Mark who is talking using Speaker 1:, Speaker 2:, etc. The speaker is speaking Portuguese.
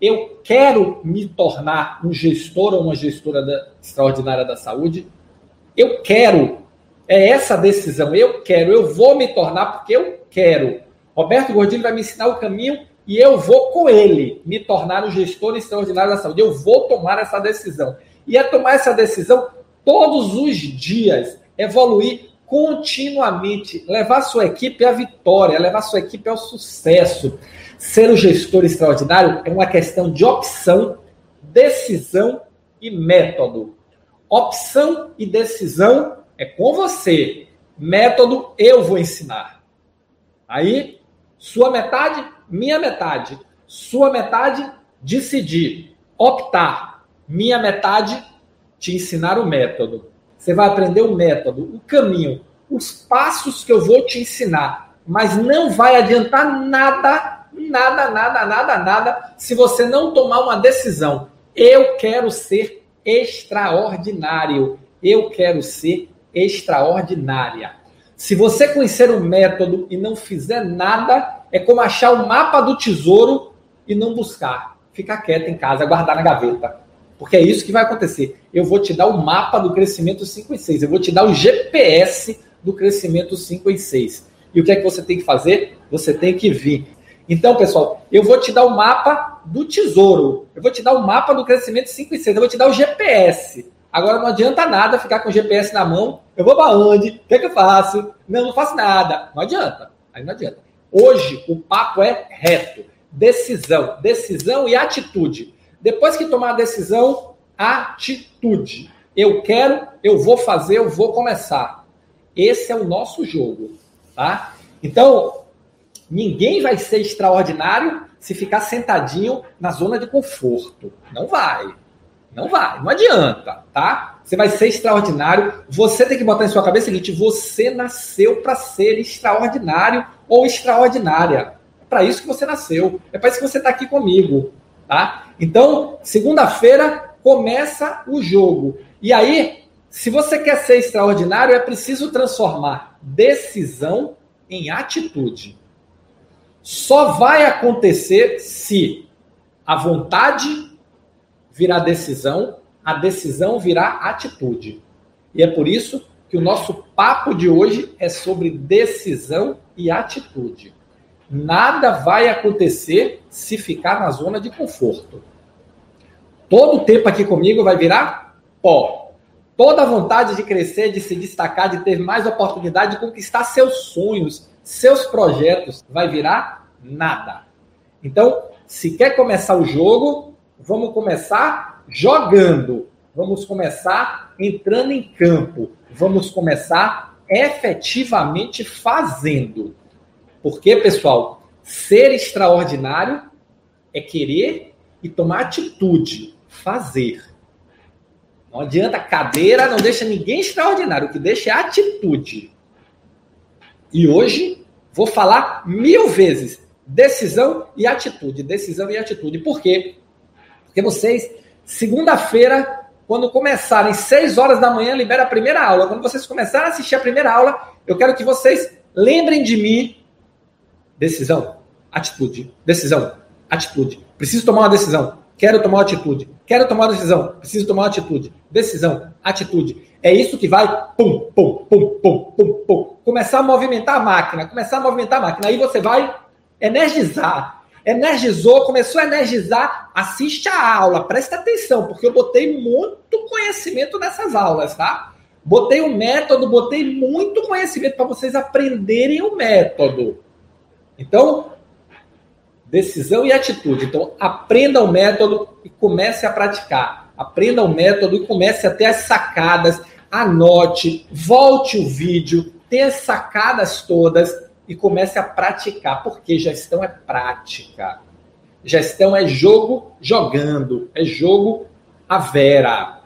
Speaker 1: eu quero me tornar um gestor ou uma gestora da, extraordinária da saúde. Eu quero. É essa decisão. Eu quero. Eu vou me tornar porque eu quero. Roberto Gordilho vai me ensinar o caminho e eu vou com ele me tornar um gestor extraordinário da saúde. Eu vou tomar essa decisão. E é tomar essa decisão todos os dias, evoluir continuamente, levar sua equipe à vitória, levar sua equipe ao sucesso. Ser o gestor extraordinário é uma questão de opção, decisão e método. Opção e decisão é com você. Método eu vou ensinar. Aí, sua metade, minha metade. Sua metade, decidir, optar. Minha metade, te ensinar o método. Você vai aprender o método, o caminho, os passos que eu vou te ensinar. Mas não vai adiantar nada nada, nada, nada, nada se você não tomar uma decisão. Eu quero ser extraordinário. Eu quero ser extraordinária. Se você conhecer o método e não fizer nada, é como achar o mapa do tesouro e não buscar. Ficar quieto em casa, guardar na gaveta. Porque é isso que vai acontecer. Eu vou te dar o mapa do crescimento 5 e 6. Eu vou te dar o GPS do crescimento 5 e 6. E o que é que você tem que fazer? Você tem que vir então, pessoal, eu vou te dar o mapa do tesouro. Eu vou te dar o mapa do crescimento 5 e 6. Eu vou te dar o GPS. Agora não adianta nada ficar com o GPS na mão. Eu vou para onde? O que, é que eu faço? Não, não faço nada. Não adianta. Aí não adianta. Hoje o papo é reto. Decisão. Decisão e atitude. Depois que tomar a decisão, atitude. Eu quero, eu vou fazer, eu vou começar. Esse é o nosso jogo, tá? Então, Ninguém vai ser extraordinário se ficar sentadinho na zona de conforto. Não vai. Não vai. Não adianta, tá? Você vai ser extraordinário. Você tem que botar em sua cabeça o seguinte: você nasceu para ser extraordinário ou extraordinária. É para isso que você nasceu. É para isso que você está aqui comigo, tá? Então, segunda-feira começa o jogo. E aí, se você quer ser extraordinário, é preciso transformar decisão em atitude só vai acontecer se a vontade virar decisão, a decisão virar atitude. E é por isso que o nosso papo de hoje é sobre decisão e atitude. Nada vai acontecer se ficar na zona de conforto. Todo o tempo aqui comigo vai virar pó. Toda vontade de crescer, de se destacar, de ter mais oportunidade de conquistar seus sonhos, seus projetos vai virar nada. Então, se quer começar o jogo, vamos começar jogando. Vamos começar entrando em campo. Vamos começar efetivamente fazendo. Porque, pessoal, ser extraordinário é querer e tomar atitude, fazer. Não adianta cadeira, não deixa ninguém extraordinário. O que deixa é atitude. E hoje vou falar mil vezes decisão e atitude. Decisão e atitude. Por quê? Porque vocês, segunda-feira, quando começarem, 6 horas da manhã, libera a primeira aula. Quando vocês começarem a assistir a primeira aula, eu quero que vocês lembrem de mim. Decisão, atitude. Decisão, atitude. Preciso tomar uma decisão. Quero tomar uma atitude. Quero tomar uma decisão. Preciso tomar uma atitude. Decisão, atitude. É isso que vai pum, pum, pum, pum, pum, pum. Começar a movimentar a máquina. Começar a movimentar a máquina. Aí você vai energizar. Energizou, começou a energizar, assiste a aula, presta atenção, porque eu botei muito conhecimento nessas aulas, tá? Botei o um método, botei muito conhecimento para vocês aprenderem o método. Então, decisão e atitude. Então, aprenda o método e comece a praticar. Aprenda o método e comece a ter as sacadas. Anote, volte o vídeo, tenha as sacadas todas e comece a praticar, porque gestão é prática. Gestão é jogo jogando, é jogo a vera.